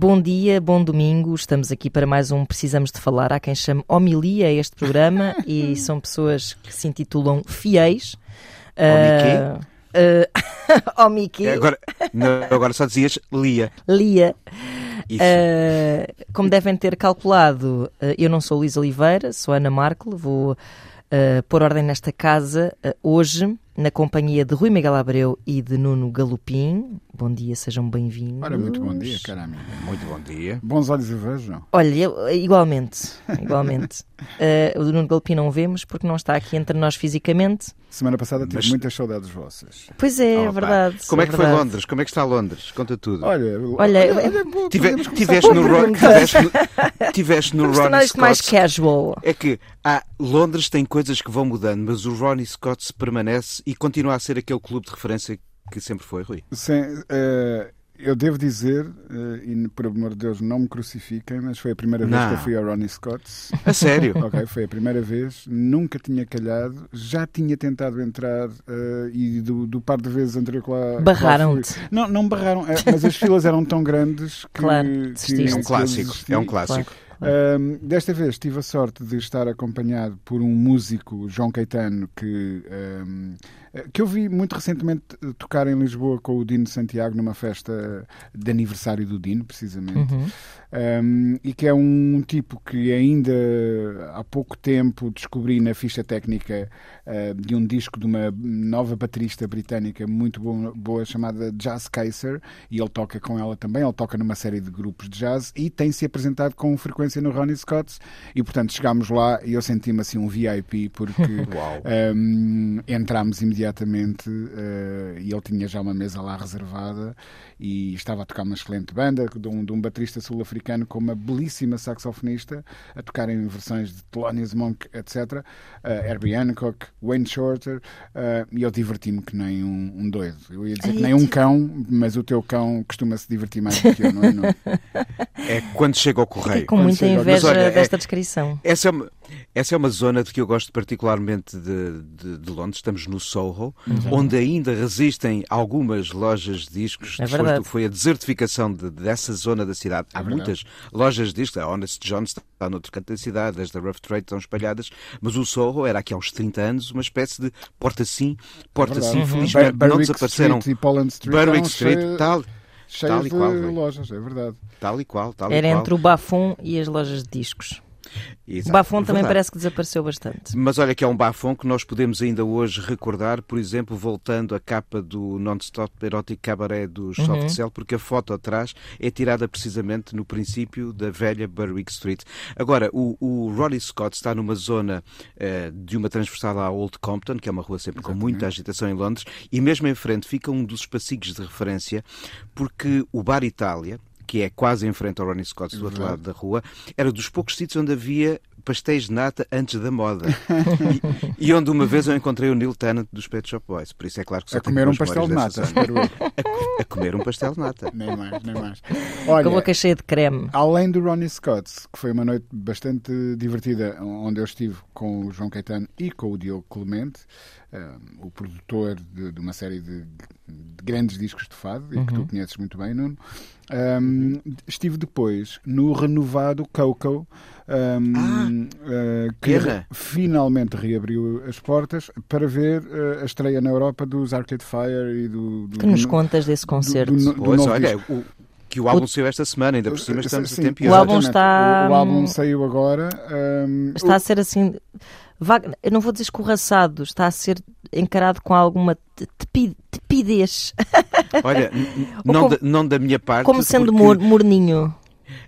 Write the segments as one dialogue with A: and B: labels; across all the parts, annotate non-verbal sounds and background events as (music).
A: Bom dia, bom domingo. Estamos aqui para mais um Precisamos de Falar. Há quem chame homilia a este programa (laughs) e são pessoas que se intitulam fiéis.
B: Homiquê?
A: Uh, Homiquê.
B: É, Agora, não, agora só dizias Lia.
A: Lia. Uh, como devem ter calculado, uh, eu não sou Luís Oliveira, sou Ana Marco. Vou uh, pôr ordem nesta casa uh, hoje, na companhia de Rui Miguel Abreu e de Nuno Galopim. Bom dia, sejam bem-vindos.
C: Ora, muito bom dia, cara amiga.
B: Muito bom dia.
C: Bons olhos e vejam.
A: Olha, eu- igualmente, igualmente. (laughs) Uh, o Nuno Galopim não vemos porque não está aqui entre nós fisicamente.
C: Semana passada tive
B: Mas-
C: muitas saudades vossas.
A: Pois é, é
B: Opa,
A: verdade.
B: Como é que foi
A: verdade.
B: Londres? Como é que está Londres? Conta tudo.
C: Olha,
A: Olha,
B: Tive-
C: começar
B: tiveste,
C: por
B: no,
C: aí.
B: Ro- tiveste, no, tiveste no Ronnie
A: isto mais
B: Scott.
A: casual.
B: É que há, Londres tem coisas que vão mudando, mas o Ronnie Scott se permanece e continua a ser aquele clube de referência que sempre foi, Rui.
C: Sim, eh, eu devo dizer, eh, e por amor de Deus não me crucifiquem, mas foi a primeira vez
B: Não.
C: que eu fui a Ronnie Scott's.
B: A sério? (laughs)
C: ok, foi a primeira vez, nunca tinha calhado, já tinha tentado entrar eh, e do, do par de vezes anterior que lá.
A: Barraram-te.
C: Não, não barraram, eh, mas as filas eram tão grandes que.
A: Claro,
C: que-.
B: É um clássico. É um clássico.
C: Ahm, desta vez tive a sorte de estar acompanhado por um músico, João Caetano, que, ahm, que eu vi muito recentemente tocar em Lisboa com o Dino Santiago numa festa de aniversário do Dino, precisamente.
A: Uhum.
C: Um, e que é um tipo que ainda há pouco tempo descobri na ficha técnica uh, de um disco de uma nova baterista britânica muito boa, boa chamada Jazz Kaiser e ele toca com ela também, ele toca numa série de grupos de jazz e tem-se apresentado com frequência no Ronnie Scott's e portanto chegámos lá e eu senti-me assim um VIP porque (laughs) um, entramos imediatamente uh, e ele tinha já uma mesa lá reservada e estava a tocar uma excelente banda de um, de um baterista sul-africano com uma belíssima saxofonista a tocar em versões de Thelonious Monk, etc. Uh, Herbie Hancock, Wayne Shorter uh, e eu diverti-me que nem um, um doido. Eu ia dizer que
A: Ai,
C: nem um
A: tipo-
C: cão, mas o teu cão costuma se divertir mais do que eu, não é? Não?
B: É quando chega ao
A: Fiquei
B: correio.
A: com
C: Quando
A: muita inveja
B: Mas olha, é-
A: desta descrição.
B: Essa é, uma, essa é uma zona de que eu gosto particularmente de, de- de Londres. Estamos no Soho, onde ainda resistem algumas lojas de discos.
A: É
B: depois do que foi a desertificação de- dessa zona da cidade. Há
C: verdade.
B: muitas lojas de discos. A Honest John's está noutro canto da cidade, as da Rough Trade estão espalhadas. Mas o Soho era aqui há uns 30 anos uma espécie de porta-sim, porta-sim.
C: Verdade.
B: Felizmente
C: Bar-
B: não desapareceram.
C: Street e Poland Street
B: Berwick Street, tal,
C: cheias
B: tal e
C: de
B: qual,
C: lojas, é verdade.
B: tal e qual. Tal
A: Era
B: e qual.
A: entre o Bafon e as lojas de discos.
B: Exato,
A: o Bafon também
B: verdade.
A: parece que desapareceu bastante.
B: Mas olha que é um bafão que nós podemos ainda hoje recordar, por exemplo, voltando à capa do Non-Stop Erotic Cabaret dos Soft Cell, porque a foto atrás é tirada precisamente no princípio da velha Berwick Street. Agora, o, o Ronnie Scott está numa zona eh, de uma transversal à Old Compton, que é uma rua sempre com muita agitação em Londres, e mesmo em frente fica um dos passigos de referência, porque o Bar Itália, que é quase em frente ao Ronnie Scott do outro lado da rua, era dos poucos sítios onde havia pastéis de nata antes da moda. (laughs) e, e onde uma vez eu encontrei o Neil Tennant dos Pet Shop Boys. Por isso é claro que só
C: A comer um pastel de nata, eu. (laughs)
B: A comer um pastel de nata.
C: Nem mais, nem mais.
A: Com a
C: Olha,
A: boca cheia de creme.
C: Além do Ronnie Scott, que foi uma noite bastante divertida, onde eu estive com o João Caetano e com o Diogo Clemente, um, o produtor de, de uma série de, de grandes discos de fado, e que tu conheces muito bem, Nuno. Um, estive depois no renovado Coco, um, uh, que
B: Guerra.
C: finalmente reabriu as portas para ver uh, a estreia na Europa dos Arcade Fire e do. do
A: Que nos
C: do-
A: contas desse concerto?
C: do- do
B: Pois olha,
C: disco.
B: o, que o álbum saiu esta semana, ainda por cima estamos
C: Sim,
B: a tempo
A: O álbum está-
C: O, o álbum saiu agora. um,
A: Está a ser assim. Eu não vou dizer escorraçado, está a ser encarado com alguma te- tepi- tepidez,
B: Olha, (laughs) não,
A: como-
B: da, não da minha parte.
A: como sendo
B: porque
A: mor- morninho.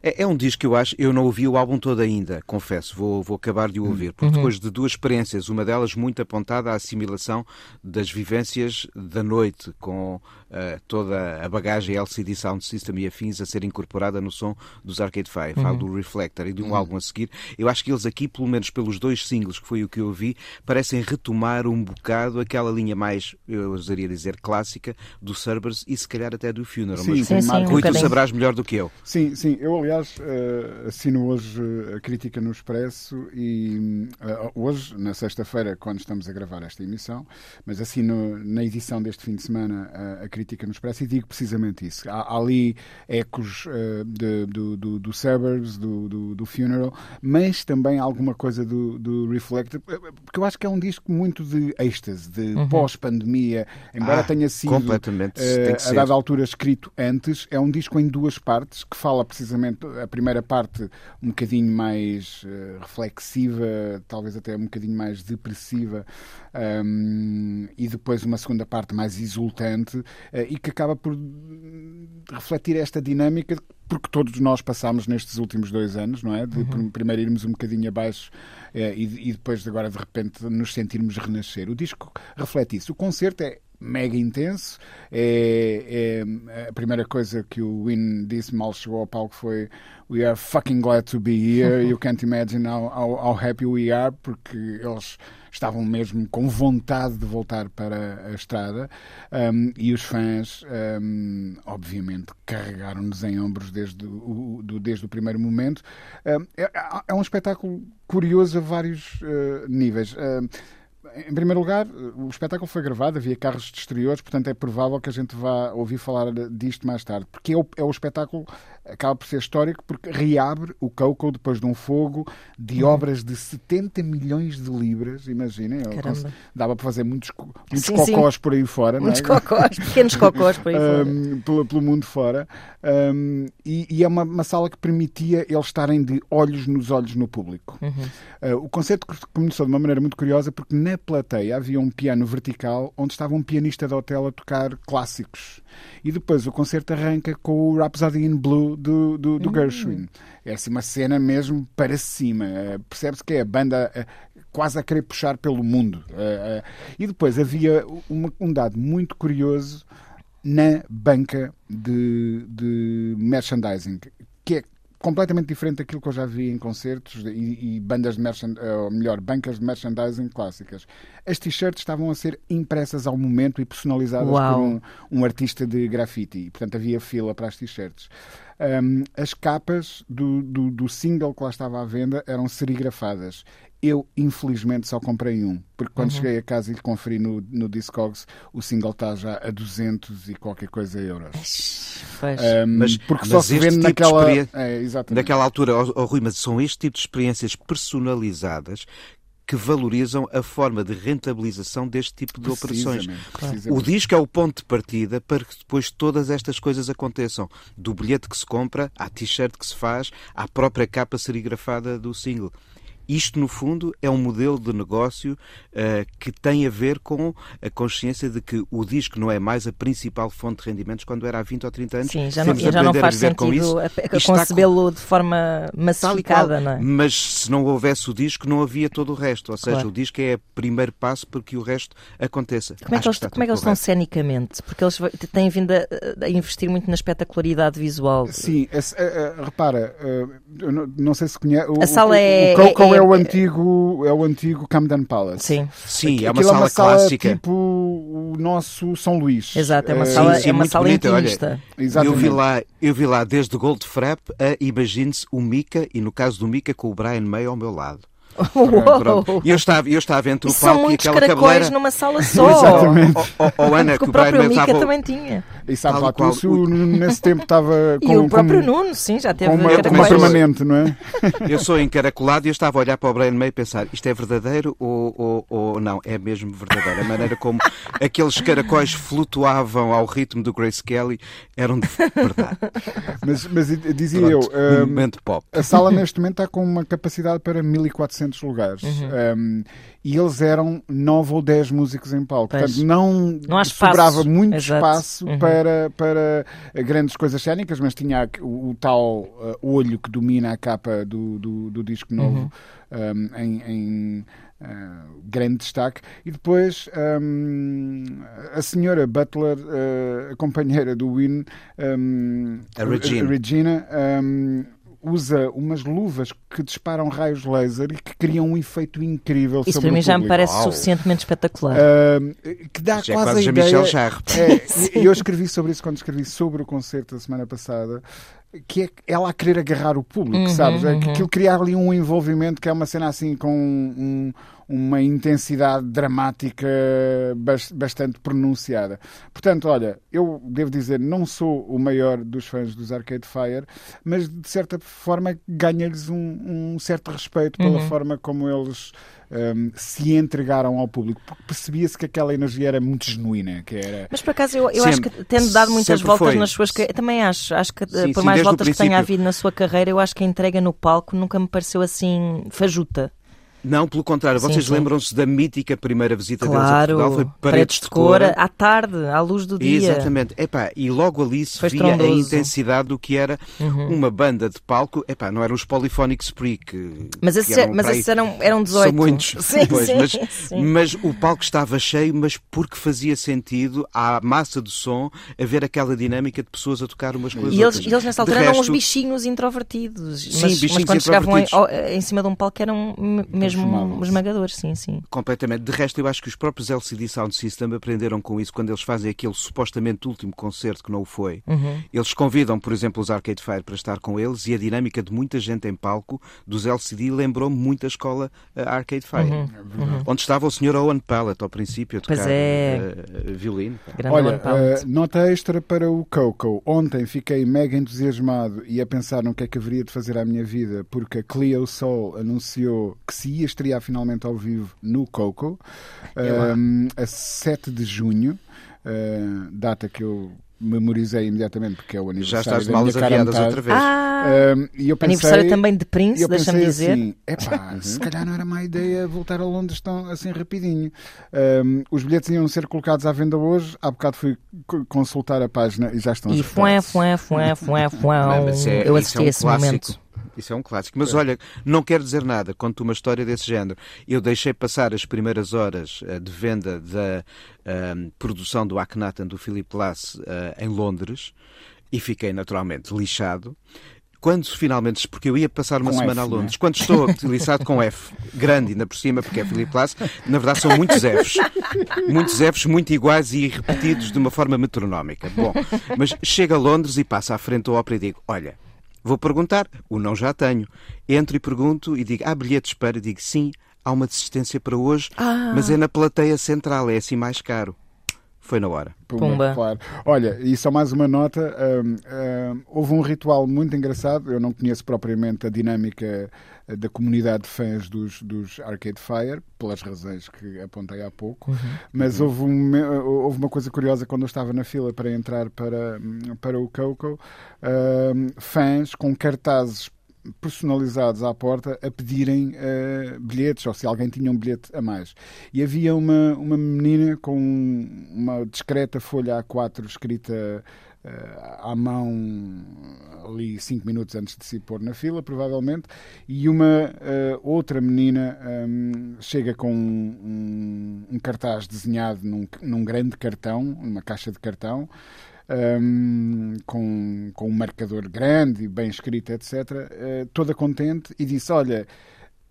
B: É, é, um disco que eu acho, eu não ouvi o álbum todo ainda, confesso, vou, vou acabar de o ouvir, porque uhum. depois de duas experiências, uma delas muito apontada à assimilação das vivências da noite, com uh, toda a bagagem LCD Sound System e afins a ser incorporada no som dos Arcade Fire, uhum. falo do Reflector e de um uhum. álbum a seguir. Eu acho que eles aqui, pelo menos pelos dois singles, que foi o que eu ouvi, parecem retomar um bocado aquela linha mais, eu ousaria dizer, clássica do Cerberus e se calhar até do Funeral.
C: Sim, mas, sim, sim,
B: Rui, um tu sabrás melhor do que eu.
C: Sim, sim. Eu, aliás, uh, assino hoje a crítica no Expresso e uh, hoje, na sexta-feira, quando estamos a gravar esta emissão, mas assino na edição deste fim de semana a, a crítica no Expresso e digo precisamente isso. Há, há ali ecos de, do, do, do Suburbs, do, do, do, Funeral, mas também alguma coisa do, do Reflector, porque eu acho que é um disco muito de êxtase, de uhum. pós-pandemia, embora ah, tenha sido
B: completamente,
C: uh, a dada altura escrito antes, é um disco em duas partes que fala precisamente a primeira parte um bocadinho mais uh, reflexiva, talvez até um bocadinho mais depressiva, um, e depois uma segunda parte mais exultante uh, e que acaba por refletir esta dinâmica porque todos nós passámos nestes últimos dois anos, não é? De uhum. primeiro irmos um bocadinho abaixo eh, e, e, depois agora de repente nos sentirmos renascer. O disco reflete isso. O concerto é mega intenso. É, é, a primeira coisa que o Win disse mal chegou ao palco foi We are fucking glad to be here. (laughs) You can't imagine how, how, how happy we are, porque eles estavam mesmo com vontade de voltar para a estrada um, e os fãs, um, obviamente, carregaram-nos em ombros desde o, do, desde o primeiro momento. Um, é, é, um espetáculo curioso a vários uh, níveis. Uh, em primeiro lugar, o espetáculo foi gravado, havia carros de exteriores, portanto é provável que a gente vá ouvir falar disto mais tarde, porque é o, é o espetáculo acaba por ser histórico porque reabre o Coco depois de um fogo de uhum. obras de 70 milhões de libras, imaginem, dava para fazer muitos, muitos sim, cocós sim. por aí fora,
A: muitos
C: não
A: é? cocós, (laughs) pequenos cocós por aí fora. Um,
C: pelo, pelo, mundo fora. Um, e, e, é uma, uma, sala que permitia eles estarem de olhos nos olhos no público. Uhum. Uh, o concerto começou de uma maneira muito curiosa porque na plateia havia um piano vertical onde estava um pianista de hotel a tocar clássicos. E depois o concerto arranca com o Rhapsody in Blue do, do, do uhum. Gershwin. É assim uma cena mesmo para cima. Uh, Percebe-se que é a banda uh, quase a querer puxar pelo mundo. Uh, e depois havia uma, um dado muito curioso na banca de, de merchandising, que é completamente diferente daquilo que eu já vi em concertos e, e bandas de merchandising, ou melhor, bancas de merchandising clássicas. As t-shirts estavam a ser impressas ao momento e personalizadas Uau. por um, um, artista de grafite. E, portanto, havia fila para as t-shirts. Um, as capas do, do, do, single que lá estava à venda eram serigrafadas. Eu, infelizmente, só comprei um, porque quando uhum. cheguei a casa e lhe conferi no, no Discogs, o single está já a 200 e qualquer coisa euros.
B: Um, mas, porque mas só se vende tipo naquela. É, naquela altura, oh, oh, Rui, mas são este tipo de experiências personalizadas que valorizam a forma de rentabilização deste tipo de operações. O disco é o ponto de partida para que depois todas estas coisas aconteçam. Do bilhete que se compra, à t-shirt que se faz, à própria capa serigrafada do single. Isto, no fundo, é um modelo de negócio uh, que tem a ver com a consciência de que o disco não é mais a principal fonte de rendimentos quando era há 20 ou 30 anos.
A: Sim, já não, já não faz sentido concebê-lo de forma massificada, não é?
B: Mas se não houvesse o disco, não havia todo o resto. Ou seja, claro. o disco é o primeiro passo para que o resto aconteça.
A: Como é que, eles, que como é que eles estão cenicamente? Porque eles têm vindo a, a, investir muito na espetacularidade visual.
C: Sim, é, é, repara, não, não, sei se conhece.
A: A sala é,
C: o, o, é, é o antigo, é o antigo Camden Palace.
A: Sim,
B: Sim é uma sala, é uma sala clássica.
C: Tipo o nosso São Luís.
A: Exato, é uma sala, sim, sim, é uma sala intimista.
B: Olha, eu vi lá, eu vi lá desde Goldfrapp a imagine-se o Mika e no caso do Mika com o Brian May ao meu lado. E eu estava, eu estava entre o palco e aquela cabeleira.
A: numa sala (laughs) só.
C: Exatamente.
B: Ou, ou, Ana,
A: que o, próprio Mica estava... também tinha.
C: E sabe lá, qual... o nesse tempo estava (laughs)
A: com... E o próprio com... Nuno, sim, já teve
C: uma, uma permanente, não é?
B: Eu sou encaracolado e eu estava a olhar para o Brian May e pensar, isto é verdadeiro ou, ou, ou não? É mesmo verdadeiro. A maneira como aqueles caracóis flutuavam ao ritmo do Grace Kelly eram de verdade.
C: Mas, mas dizia Pronto,
B: eu... Um momento pop.
C: A sala neste momento está com uma capacidade para 1400 diferentes lugares. Um, e eles eram nove ou dez músicos em palco.
A: Pois.
C: Portanto, não,
A: Não há
C: sobrava muito
A: Exato.
C: espaço
A: Uhum.
C: para, para grandes coisas cénicas, mas tinha o, o tal uh, olho que domina a capa do, do, do disco novo
A: Uhum.
C: um, em, em, uh, grande destaque. E depois um, a senhora Butler, uh, a companheira do Win, um,
B: A Regina.
C: Regina, um, usa umas luvas que disparam raios laser e que criam um efeito incrível
A: Isso
C: sobre
A: para mim
C: o
A: já me parece
B: Uau.
A: suficienmente espetacular.
C: Um, que dá
B: Já é
C: quase
B: quase
C: a ideia...
B: Michel Jarre. (laughs)
C: É, e eu escrevi sobre isso quando escrevi sobre o concerto da semana passada, que é ela a querer agarrar o público,
A: Uhum,
C: sabes? É que
A: uhum.
C: aquilo criar ali um envolvimento que é uma cena assim com um- uma intensidade dramática bas- bastante pronunciada. Portanto, olha, eu devo dizer, não sou o maior dos fãs dos Arcade Fire, mas de certa forma ganha-lhes um, um certo respeito pela
A: Uhum.
C: forma como eles hum, se entregaram ao público, porque percebia-se que aquela energia era muito genuína, que era
A: Mas por acaso eu, eu acho que tendo dado muitas
B: Sempre
A: voltas
B: foi.
A: nas suas também acho, acho que
B: Sim,
A: por
B: sim,
A: mais voltas que tenha havido na sua carreira, eu acho que a entrega no palco nunca me pareceu assim fajuta.
B: Não, pelo contrário,
A: Sim,
B: vocês lembram-se da mítica primeira visita deles a
A: Claro,
B: Portugal? Foi
A: paredes de cor, à tarde, à luz do dia.
B: Exatamente. Epá, e logo ali se
A: Foi
B: via a
A: estrondoso.
B: intensidade do que era
A: Uhum.
B: uma banda de palco. Epá, não eram os Polyphonic Spree que.
A: Mas esses,
B: eram
A: mas
B: para aí-
A: esses eram, eram 18.
B: São muitos.
A: Sim,
B: Pois,
A: sim,
B: mas,
A: sim.
B: mas o palco estava cheio, mas porque fazia sentido à massa do som haver aquela dinâmica de pessoas a tocar umas com as
A: E eles,
B: outras.
A: eles nessa
B: De
A: altura eram uns bichinhos introvertidos.
B: Sim,
A: mas, mas
B: bichinhos
A: quando chegavam em, em cima de um palco eram m- mesmo esmagadores, sim, sim.
B: Completamente. De resto, eu acho que os próprios LCD Sound System aprenderam com isso quando eles fazem aquele supostamente último concerto que não o foi.
A: Uhum.
B: Eles convidam, por exemplo, os Arcade Fire para estar com eles e a dinâmica de muita gente em palco dos LCD lembrou-me muito a escola eh, Arcade Fire.
A: Uhum.
B: Onde estava o Sr. Owen Pallet ao princípio a
A: Pois
B: tocar
A: é.
B: eh, violino.
A: Grande
C: Olha, eh, nota extra para o Coco. Ontem fiquei mega entusiasmado e a pensar no que é que haveria de fazer à minha vida, porque a Clio Soul anunciou que se ia estrear finalmente ao vivo no Coco,
A: É
C: um, a 7 de junho, eh, data que eu memorizei imediatamente, porque é o
B: Já
C: aniversário
B: estás de malas aviadas
C: metade.
B: outra vez.
A: Ah,
C: Um, e eu pensei,
A: aniversário também de Prince, deixa-me dizer.
C: assim, epá, (laughs) se calhar não era má ideia voltar a Londres tão assim rapidinho. Um, os bilhetes iam ser colocados à venda hoje. Há bocado fui co- consultar a página e já estão
A: E fué,
C: esgotados.
A: fué, fué, fué, fué. (laughs)
B: Não, mas é-
A: Eu
B: isso
A: assisti
B: é um
A: a esse
B: clássico.
A: momento.
B: Isso é um clássico. Mas olha, não quero dizer nada. Conto uma história desse género. Eu deixei passar as primeiras horas eh, de venda da ehm, produção do Akhenaten do Philip Glass eh, em Londres e fiquei naturalmente lixado. Quando finalmente, porque eu ia passar uma
C: Com
B: semana
C: F,
B: a
C: não é?
B: Londres, quando estou lixado com F, grande ainda por cima, porque é Philip Glass, na verdade são muitos Fs. Muitos Fs muito iguais e repetidos de uma forma metronómica. Bom, mas chego a Londres e passo à frente do ópera e digo: Olha, vou perguntar, o não já tenho. Entro e pergunto e digo: Há bilhetes para? Digo: Sim, há uma desistência para hoje,
A: Ah.
B: mas é na plateia central, é assim mais caro. Foi na hora.
C: Pumba,
A: Pumba.
C: Claro. Olha, e só mais uma nota: um, um, houve um ritual muito engraçado. Eu não conheço propriamente a dinâmica eh, da comunidade de fãs dos, dos Arcade Fire, pelas razões que apontei há pouco, mas houve, um, houve uma coisa curiosa quando eu estava na fila para entrar para, para o Coco: fãs com cartazes personalizados à porta a pedirem eh, bilhetes, ou se alguém tinha um bilhete a mais. E havia uma, uma menina com uma discreta folha A4 escrita eh, à mão ali cinco minutos antes de se pôr na fila, provavelmente, e uma eh, outra menina hum, chega com um, um cartaz desenhado num, num grande cartão, numa caixa de cartão, um, com, com um marcador grande bem escrito, etc., eh, toda contente, e disse: Olha,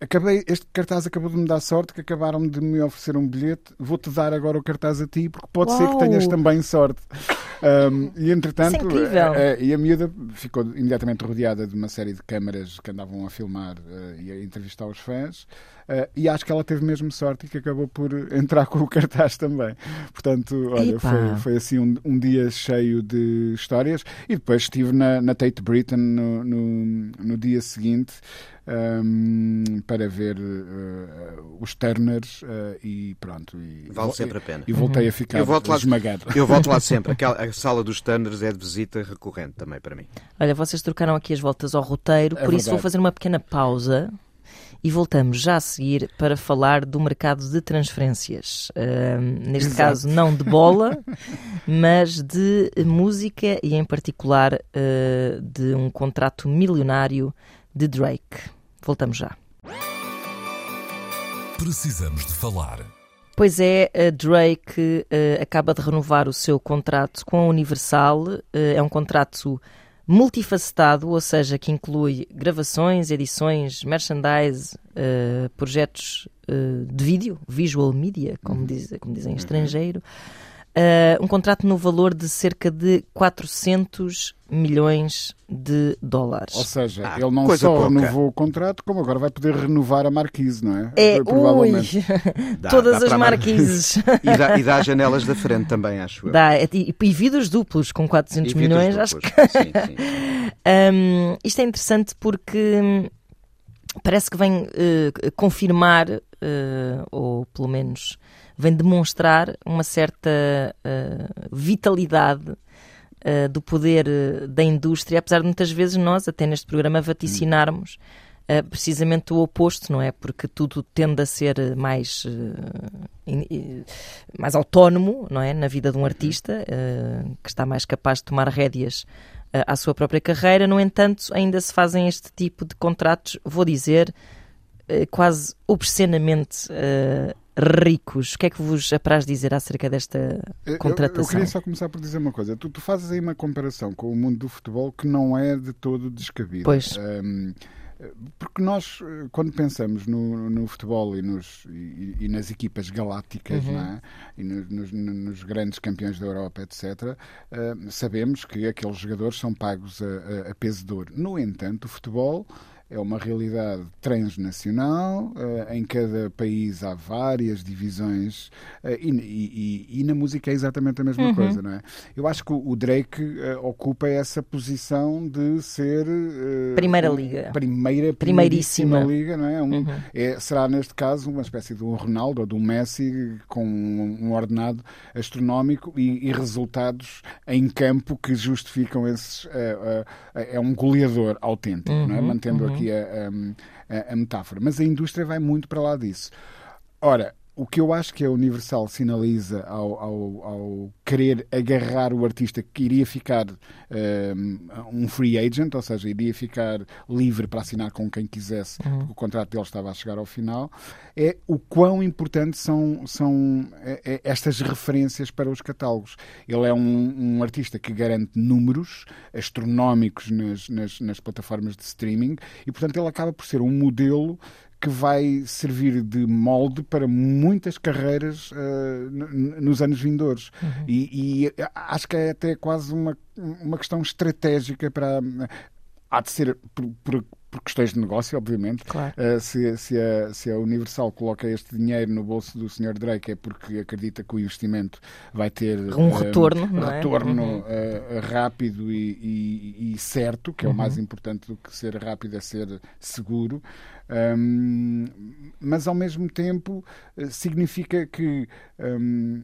C: acabei, este cartaz acabou de me dar sorte, que acabaram de me oferecer um bilhete, vou-te dar agora o cartaz a ti, porque pode ser que
A: Uau!
C: tenhas também sorte. Um, e entretanto,
A: é
C: eh, eh, e a miúda ficou imediatamente rodeada de uma série de câmaras que andavam a filmar eh, e a entrevistar os fãs. eh, e acho que ela teve mesmo sorte e que acabou por entrar com o cartaz também. Portanto, olha, foi, foi assim um, um dia cheio de histórias. E depois estive na, na Tate Britain no, no, no dia seguinte um, para ver eh, os Turners eh, e pronto. E,
B: Vale sempre a pena.
C: E voltei a ficar
B: Eu volto lá-
C: esmagado.
B: Eu volto lá (laughs) sempre. Aquela, a sala dos Turners é de visita recorrente também para mim.
A: Olha, vocês trocaram aqui as voltas ao roteiro,
C: É
A: por isso vou
C: verdade.
A: fazer uma pequena pausa e voltamos já a seguir para falar do mercado de transferências. Uh, neste Exato. caso, não de bola, (laughs) mas de música e, em particular, uh, de um contrato milionário de Drake. Voltamos já.
D: Precisamos de falar.
A: Pois é, Drake uh, acaba de renovar o seu contrato com a Universal. Uh, é um contrato multifacetado, ou seja, que inclui gravações, edições, merchandise, uh, projetos uh, de vídeo, visual media, como, uhum. diz, como dizem em uhum. estrangeiro. Uh, um contrato no valor de cerca de 400 milhões de dólares.
C: Ou seja, ah, ele não só pouca. renovou o contrato, como agora vai poder renovar a marquise, não é?
A: É, Provavelmente. (laughs) Dá, Todas dá as marquises. (laughs)
B: e, dá, e dá as janelas da frente também, acho eu.
A: Dá, e, e vidros duplos com 400 milhões, duplos. acho (laughs) que... Sim, sim. um, isto é interessante porque hum, parece que vem uh, confirmar, uh, ou pelo menos vem demonstrar uma certa uh, vitalidade uh, do poder uh, da indústria, apesar de muitas vezes nós, até neste programa, vaticinarmos precisamente o oposto, não é? Porque tudo tende a ser mais, in, mais autónomo, não é? Na vida de um artista, que está mais capaz de tomar rédeas à sua própria carreira. No entanto, ainda se fazem este tipo de contratos, vou dizer, quase obscenamente ricos. O que é que vos apraz dizer acerca desta contratação?
C: Eu, eu, queria só começar por dizer uma coisa. Tu, tu, fazes aí uma comparação com o mundo do futebol que não é de todo descabida.
A: Pois.
C: Um, porque nós, quando pensamos no, no futebol e, nos, e, e, nas equipas galácticas uhum. é? e nos, nos, grandes campeões da Europa, etc., uh, sabemos que aqueles jogadores são pagos a, a, a peso de ouro. No entanto, o futebol é uma realidade transnacional, uh, em cada país há várias divisões uh, e, e, e, na música é exatamente a mesma uhum. coisa, não é? Eu acho que o Drake uh, ocupa essa posição de ser
A: Primeira Liga.
C: Primeira, primeiríssima Liga, não é? Um, uhum. é? Será neste caso uma espécie de um Ronaldo ou de um Messi com um, ordenado astronómico e, e, resultados em campo que justificam esses. é um goleador autêntico, uhum. não é? Uhum. Mantendo uhum aqui a, a, a metáfora. Mas a indústria vai muito para lá disso. Ora, o que eu acho que a Universal sinaliza ao, ao, ao querer agarrar o artista que iria ficar um, um, free agent, ou seja, iria ficar livre para assinar com quem quisesse, uhum. porque o contrato dele estava a chegar ao final, é o quão importantes são, são é, é, estas referências para os catálogos. Ele é um, um artista que garante números astronómicos nas, nas, nas plataformas de streaming e, portanto, ele acaba por ser um modelo que vai servir de molde para muitas carreiras uh, nos anos vindouros. Uhum. E, e, acho que é até quase uma, uma questão estratégica para. Há de ser por, por, por questões de negócio, obviamente.
A: Claro. Uh,
C: se, se, a, se, a, Universal coloca este dinheiro no bolso do Sr. Drake é porque acredita que o investimento vai ter
A: um uh, retorno,
C: um retorno uhum. uh, rápido e, e, e, certo, que é uhum. o mais importante do que ser rápido é ser seguro. Um, mas ao mesmo tempo eh, significa que um,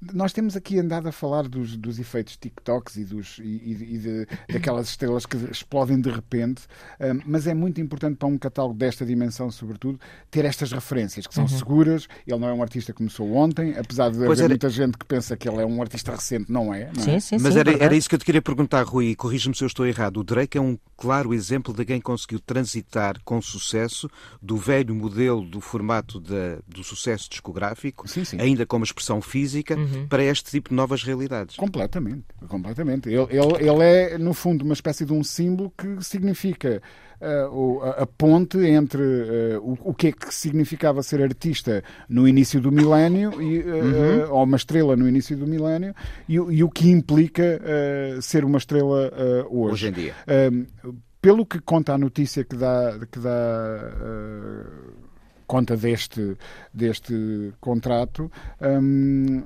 C: nós temos aqui andado a falar dos, dos efeitos TikToks e, dos, e, e de, daquelas estrelas que explodem de repente, um, mas é muito importante para um catálogo desta dimensão, sobretudo, ter estas referências que são uhum. seguras. Ele não é um artista que começou ontem, apesar de pois haver era... muita gente que pensa que ele é um artista recente, não é? Não
A: sim, é? sim,
B: mas
A: sim,
B: era, era isso que eu te queria perguntar, Rui, corrija-me se eu estou errado. O Drake é um claro exemplo de quem conseguiu transitar com sucesso do velho modelo do formato de, do sucesso discográfico,
C: sim, sim.
B: ainda como expressão física uhum. para este tipo de novas realidades.
C: Completamente, completamente. Ele, ele, ele é, no fundo, uma espécie de um símbolo que significa uh, a, a, ponte entre uh, o, o que é que significava ser artista no início do milénio, e, uh, uhum. ou uma estrela no início do milénio, e, e o que implica ser uma estrela hoje.
B: Hoje em dia.
C: pelo que conta a notícia que dá, que dá conta deste, deste contrato. Um,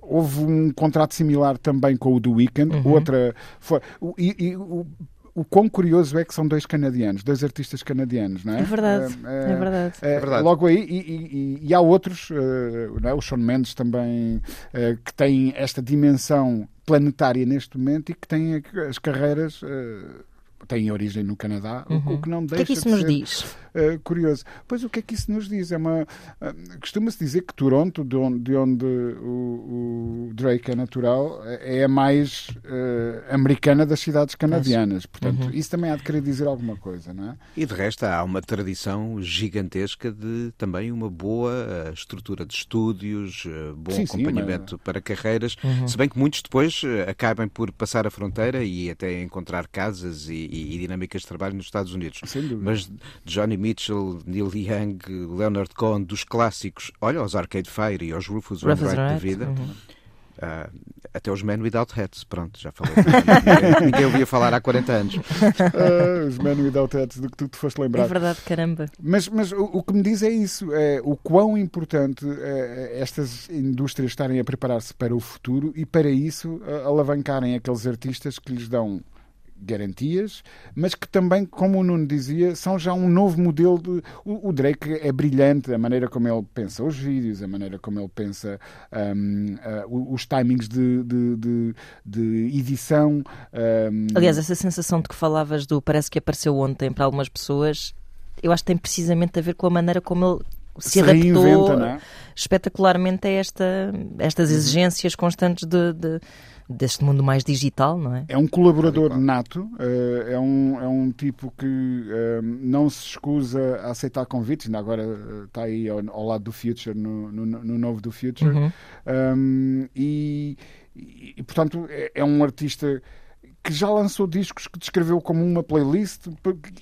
C: houve um contrato similar também com o do Weekend. Uhum. Outra. Foi, e, e, o, o quão curioso é que são dois canadianos, dois artistas canadianos, não é?
A: É verdade, é, é verdade.
C: É,
A: é, verdade.
C: Logo aí, e, e, e há outros, uh, é? o Sean Mendes também, uh, que têm esta dimensão planetária neste momento e que têm as carreiras uh, tem origem no Canadá, uhum. o, que não deixa
A: O que é que isso nos
C: ser,
A: diz?
C: Uh, curioso. Pois o que é que isso nos diz? É uma, uh, Costuma-se dizer que Toronto, de onde, de onde o, o, Drake é natural, é a mais uh, americana das cidades canadianas. Portanto, uhum. isso também há de querer dizer alguma coisa, não é?
B: E de resto há uma tradição gigantesca de também uma boa estrutura de estúdios, bom sim, acompanhamento sim, mas... para carreiras, uhum. se bem que muitos depois acabem por passar a fronteira e até encontrar casas e, e, e dinâmicas de trabalho nos Estados Unidos. Mas Johnny Mitchell, Neil Young, Leonard Cohen, dos clássicos, olha, aos Arcade Fire e aos Rufus Wainwright da vida. Uhum. Uh, até os Men Without Hats, pronto, já falei. ninguém, ninguém ouvia falar há 40 anos.
C: Uh, os Men Without Hats, do que tu te foste lembrar.
A: É verdade, caramba.
C: Mas, mas o, o, que me diz é isso: é o quão importante é, estas indústrias estarem a preparar-se para o futuro e, para isso, alavancarem aqueles artistas que lhes dão garantias, mas que também, como o Nuno dizia, são já um novo modelo de. O, o Drake é brilhante, a maneira como ele pensa os vídeos, a maneira como ele pensa um, uh, os timings de, de, de, de edição. Um...
A: Aliás, essa sensação de que falavas do parece que apareceu ontem para algumas pessoas, eu acho que tem precisamente a ver com a maneira como ele se, se adaptou é? espetacularmente a esta, estas uhum. exigências constantes de, de deste mundo mais digital, não é?
C: É um colaborador nato, eh, é um, é um tipo que eh, não se escusa a aceitar convites, ainda agora eh, está aí ao, ao lado do Future, no, no, no novo do Future, uhum. um, e, e, portanto é, é um artista que já lançou discos que descreveu como uma playlist,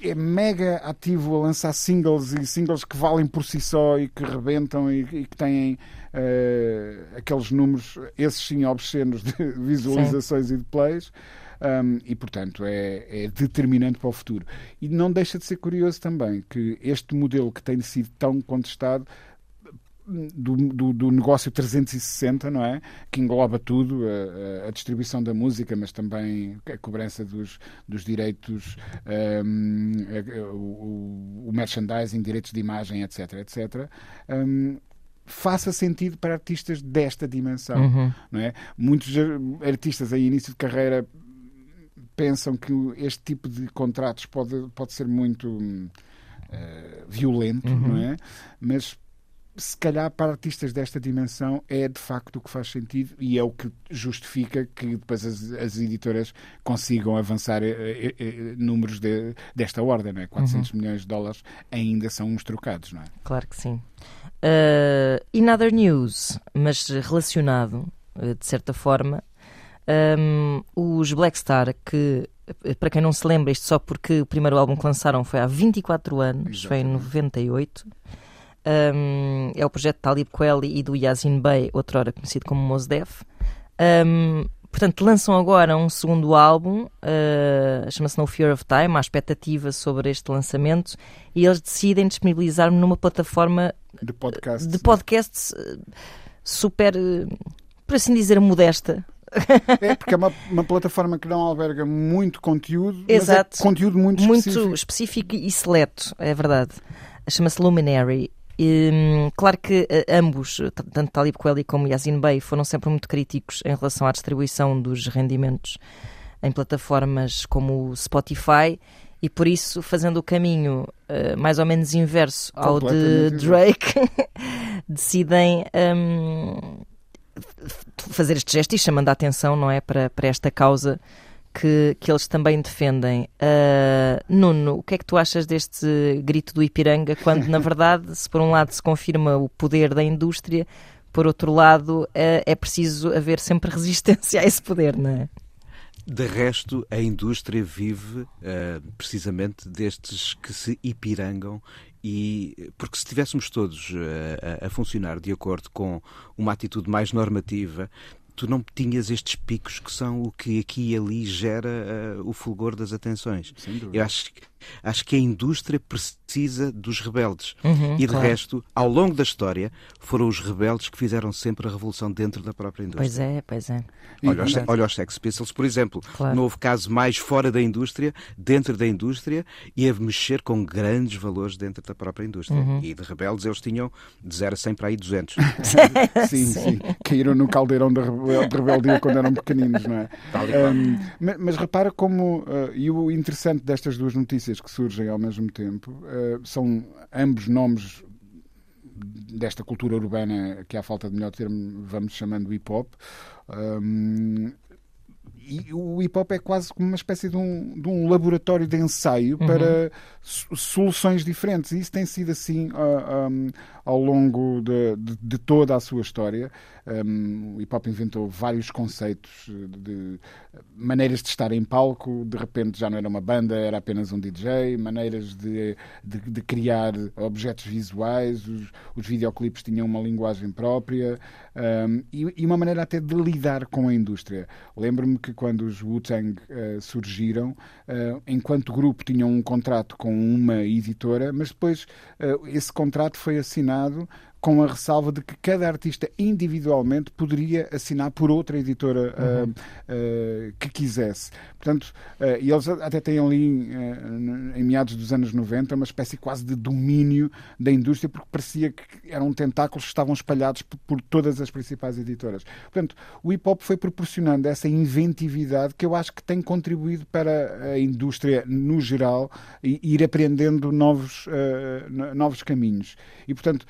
C: é mega ativo a lançar singles e singles que valem por si só e que rebentam e, e que têm uh, aqueles números, esses sim obscenos de (laughs) visualizações sim. e de plays. Um, e, portanto, é, é, determinante para o futuro. E não deixa de ser curioso também que este modelo que tem sido tão contestado do, do, do, negócio 360, não é? Que engloba tudo, a, a, distribuição da música, mas também a cobrança dos, dos direitos, um, a, o, o, merchandising, direitos de imagem, etc, etc. Um, faça sentido para artistas desta dimensão, uhum. não é? Muitos artistas a início de carreira pensam que este tipo de contratos pode, pode ser muito uh, violento, uhum. não é? Mas se calhar para artistas desta dimensão é de facto o que faz sentido e é o que justifica que depois as, as editoras consigam avançar eh, eh, eh números de, desta ordem, não é? 400 uhum. milhões de dólares ainda são uns trocados, não é?
A: Claro que sim. Uh, in other news, mas relacionado de certa forma, um, os Blackstar que para quem não se lembra, isto só porque o primeiro álbum que lançaram foi há 24 anos, Exatamente. foi em 98. Um, é o projeto de Talib Kweli e do Yazin Bey, outrora conhecido como Mos Def. Um, portanto, lançam agora um segundo álbum, uh, chama-se No Fear of Time, há expectativa sobre este lançamento, e eles decidem disponibilizar-me numa plataforma
C: de podcasts,
A: de podcasts uh, super, uh, por assim dizer, modesta.
C: É, porque é uma, uma, plataforma que não alberga muito conteúdo, Exato. mas é conteúdo muito específico.
A: Muito específico e seleto, é verdade. Chama-se Luminary. E, hum, claro que uh, ambos, tanto Talib Kweli como Yazin Bey, foram sempre muito críticos em relação à distribuição dos rendimentos em plataformas como o Spotify e por isso, fazendo o caminho uh, mais ou menos inverso ao de Drake, (laughs) decidem um, fazer este gesto e chamando a atenção não é, para, para esta causa que, que eles também defendem. Uh, Nuno, o que é que tu achas deste grito do Ipiranga, quando na verdade, se por um lado se confirma o poder da indústria, por outro lado uh, é preciso haver sempre (laughs) resistência a esse poder, não é?
B: De resto, a indústria vive uh, precisamente destes que se ipirangam e porque se estivéssemos todos a, a, funcionar de acordo com uma atitude mais normativa, tu não tinhas estes picos que são o que aqui e ali gera uh, o fulgor das atenções. Eu acho que Acho que a indústria precisa dos rebeldes. Uhum, e de claro. resto, ao longo da história, foram os rebeldes que fizeram sempre a revolução dentro da própria indústria.
A: Pois é, pois é.
B: Olha, os, olha os Sex Pistols, por exemplo. Claro. Não houve caso mais fora da indústria, dentro da indústria e a mexer com grandes valores dentro da própria indústria. Uhum. E de rebeldes eles tinham de 0 a 100 para aí 200. (laughs)
C: sim, sim, sim, Caíram no caldeirão da, rebeldia quando eram pequeninos, não é? Um, mas, mas, repara como, uh, e o interessante destas duas notícias que surgem ao mesmo tempo, uh, são ambos nomes desta cultura urbana que, à falta de melhor termo, vamos chamando hip hop. Um, e o hip hop é quase como uma espécie de um, de um laboratório de ensaio uhum. para soluções diferentes. E isso tem sido assim uh, ah, um, ao longo de, de, de, toda a sua história. Um, o hip hop inventou vários conceitos de maneiras de estar em palco, de repente já não era uma banda, era apenas um DJ, maneiras de, de, de criar objetos visuais, os, os videoclipes tinham uma linguagem própria. Um, e, e, uma maneira até de lidar com a indústria. Lembro-me que quando os Wu-Tang uh, surgiram, uh, enquanto grupo tinham um contrato com uma editora, mas depois uh, esse contrato foi assinado com a ressalva de que cada artista individualmente poderia assinar por outra editora uhum. uh, uh, que quisesse. Portanto, uh, e eles até têm ali, em meados dos anos 90, uma espécie quase de domínio da indústria, porque parecia que eram tentáculos que estavam espalhados por, por todas as principais editoras. Portanto, o hip hop foi proporcionando essa inventividade que eu acho que tem contribuído para a indústria no geral e ir aprendendo novos, novos caminhos. E, portanto,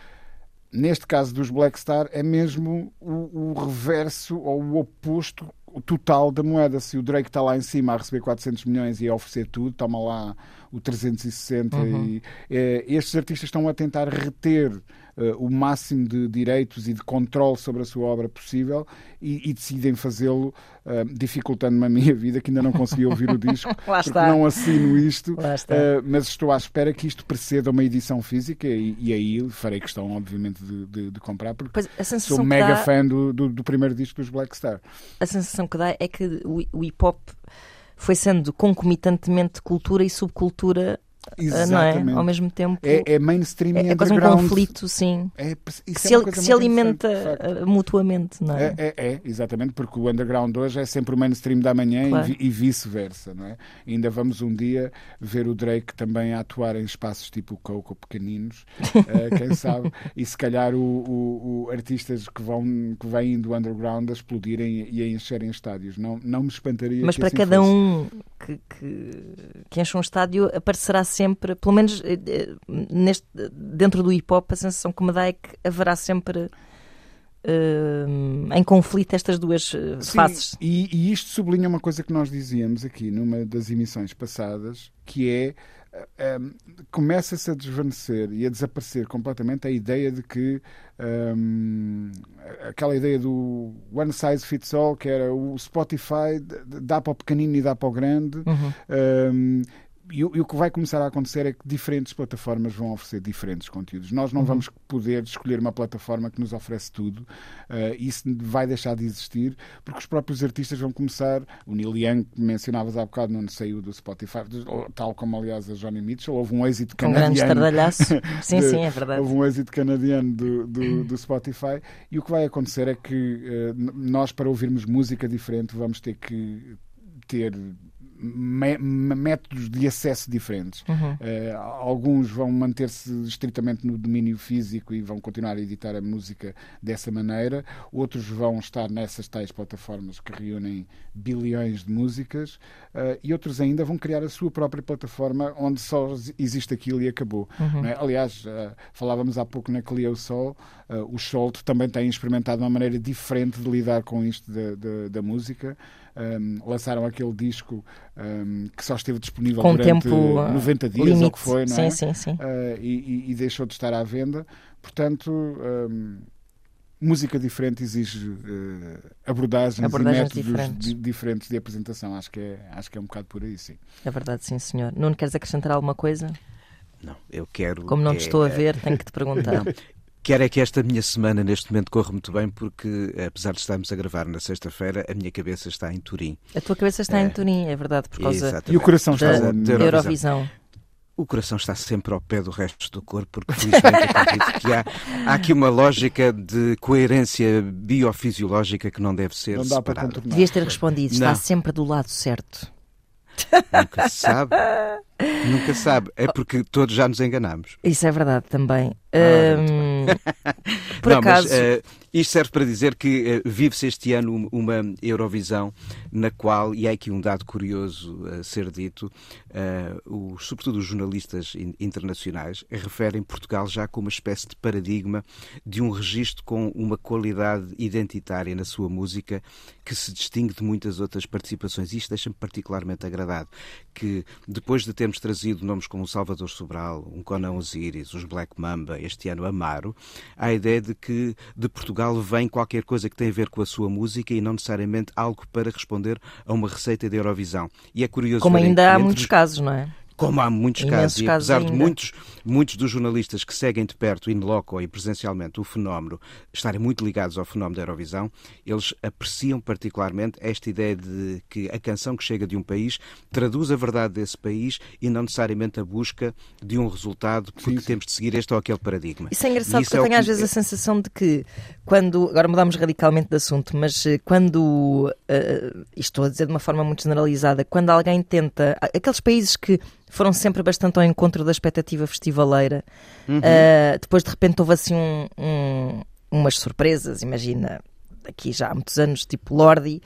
C: neste caso dos Black Star, é mesmo o, o reverso ou o oposto total da moeda. Se o Drake está lá em cima a receber 400 milhões e a oferecer tudo, toma lá o 360. Uhum. E, é, estes artistas estão a tentar reter o máximo de direitos e de controle sobre a sua obra possível e, e decidem fazê-lo uh, dificultando-me a (laughs) minha vida, que ainda não consegui ouvir o (laughs) disco, porque não assino isto, uh, mas estou à espera que isto preceda uma edição física e, e aí farei questão, obviamente, de, de, de comprar, porque sou mega dá... fã do, do, do, primeiro disco dos Black Star.
A: A sensação que dá é que o, o hip hop foi sendo concomitantemente cultura e subcultura Exatamente. não é? Ao mesmo tempo.
C: É, é mainstream
A: é,
C: é
A: quase um conflito, sim. É, que, é se, que se alimenta eh, mutuamente, não é?
C: é? É, exatamente, porque o underground hoje é sempre o mainstream da manhã claro. e, e vice-versa, não é? E ainda vamos um dia ver o Drake também a atuar em espaços tipo Coco pequeninos, uh, (laughs) quem sabe, e se calhar o, o, o, artistas que vão que vêm do underground a explodirem e a encherem estádios. Não, não me espantaria.
A: Mas para
C: assim
A: cada
C: fosse.
A: um que, que, que enche um estádio aparecerá sempre, pelo menos eh, eh, neste, dentro do hip hop, a sensação que me dá é que haverá sempre. Uh, em conflito estas duas Sim, faces.
C: E, e, isto sublinha uma coisa que nós dizíamos aqui numa das emissões passadas, que é um, começa-se a desvanecer e a desaparecer completamente a ideia de que um, aquela ideia do one size fits all, que era o Spotify dá para o pequenino e dá para o grande. Uhum. Um, e, e, o que vai começar a acontecer é que diferentes plataformas vão oferecer diferentes conteúdos. Nós não uhum. vamos poder escolher uma plataforma que nos oferece tudo. Uh, isso vai deixar de existir porque os próprios artistas vão começar. O Neil Young, que mencionavas há bocado, não saiu do Spotify, tal como aliás a Johnny Mitchell. Houve um êxito
A: Com canadiano. Um (laughs) sim, de, sim, é verdade.
C: Houve um êxito canadiano do, do, do Spotify. E o que vai acontecer é que uh, nós, para ouvirmos música diferente, vamos ter que ter métodos de acesso diferentes. Uhum. Uh, alguns vão manter-se estritamente no domínio físico e vão continuar a editar a música dessa maneira, outros vão estar nessas tais plataformas que reúnem bilhões de músicas uh, e outros ainda vão criar a sua própria plataforma onde só existe aquilo e acabou. Uhum. É? Aliás, uh, falávamos há pouco na Clio Sol, o Scholt também tem experimentado uma maneira diferente de lidar com isto da, da, da música um, lançaram aquele disco um, que só esteve disponível
A: Com
C: durante
A: tempo,
C: 90 uh, dias,
A: limite.
C: ou que foi, não é?
A: Sim, sim, sim.
C: Uh, e, e, deixou de estar à venda. Portanto, um, música diferente exige uh, abordagens, abordagens, e métodos diferentes. diferentes de apresentação. Acho que, é, acho que é um bocado por aí, sim.
A: É verdade, sim, senhor. Nuno, queres acrescentar alguma coisa?
B: Não, eu quero.
A: Como não
B: te
A: é, estou a ver, tenho que te (laughs) perguntar. Não,
B: Quero é que esta minha semana, neste momento, corra muito bem, porque, apesar de estarmos a gravar na sexta-feira, a minha cabeça está em Turim.
A: A tua cabeça está é, em Turim, é verdade, por causa
C: exatamente. E o coração está
A: da, da Eurovisão.
B: O coração está sempre ao pé do resto do corpo, porque felizmente acredito que há, há aqui uma lógica de coerência biofisiológica que não deve ser não dá separada.
A: Devias ter respondido, está não. sempre do lado certo.
B: Nunca se sabe. Nunca sabe. É porque todos já nos enganamos.
A: Isso é verdade também.
B: Ah,
A: Hum, por
B: Não,
A: acaso.
B: Mas, eh, isto serve para dizer que eh, vive-se este ano um- uma Eurovisão na qual, e há aqui um dado curioso a ser dito, eh, os, sobretudo os jornalistas in- internacionais referem Portugal já como uma espécie de paradigma de um registro com uma qualidade identitária na sua música que se distingue de muitas outras participações. Isto deixa-me particularmente agradado, que depois de termos trazido nomes como Salvador Sobral, um Conan Osiris, os Black Mamba, este ano Amaro, há a ideia de que de Portugal vem qualquer coisa que tem a ver com a sua música e não necessariamente algo para responder a uma receita de Eurovisão. E é curioso
A: como ainda há muitos
B: os-
A: casos, não é?
B: Como há muitos casos, e
A: casos
B: apesar de muitos, muitos dos jornalistas que seguem de perto, in loco e presencialmente, o fenómeno, estarem muito ligados ao fenómeno da Eurovisão, eles apreciam particularmente esta ideia de que a canção que chega de um país traduz a verdade desse país e não necessariamente a busca de um resultado, porque
C: Sim, sim.
B: temos de seguir este ou aquele paradigma.
A: Isso é engraçado
B: E
A: porque
B: é
A: eu tenho
B: que-
A: às vezes a sensação de que quando. Agora mudamos radicalmente de assunto, mas eh, quando. e estou a dizer de uma forma muito generalizada, quando alguém tenta. Aqueles países que foram sempre bastante ao encontro da expectativa festivaleira,
B: Uhum.
A: eh, depois de repente houve assim um- um- umas surpresas, imagina. Aqui já há muitos anos, tipo Lordi,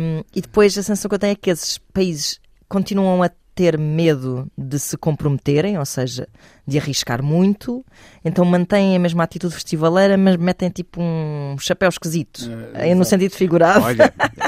A: um, e depois a sensação que eu tenho é que esses países continuam a ter medo de se comprometerem, ou seja, de arriscar muito, então mantêm a mesma atitude festivaleira, mas metem tipo um chapéu esquisito,
C: Eh,
A: eh, no sentido figurado.
B: Olha, (laughs)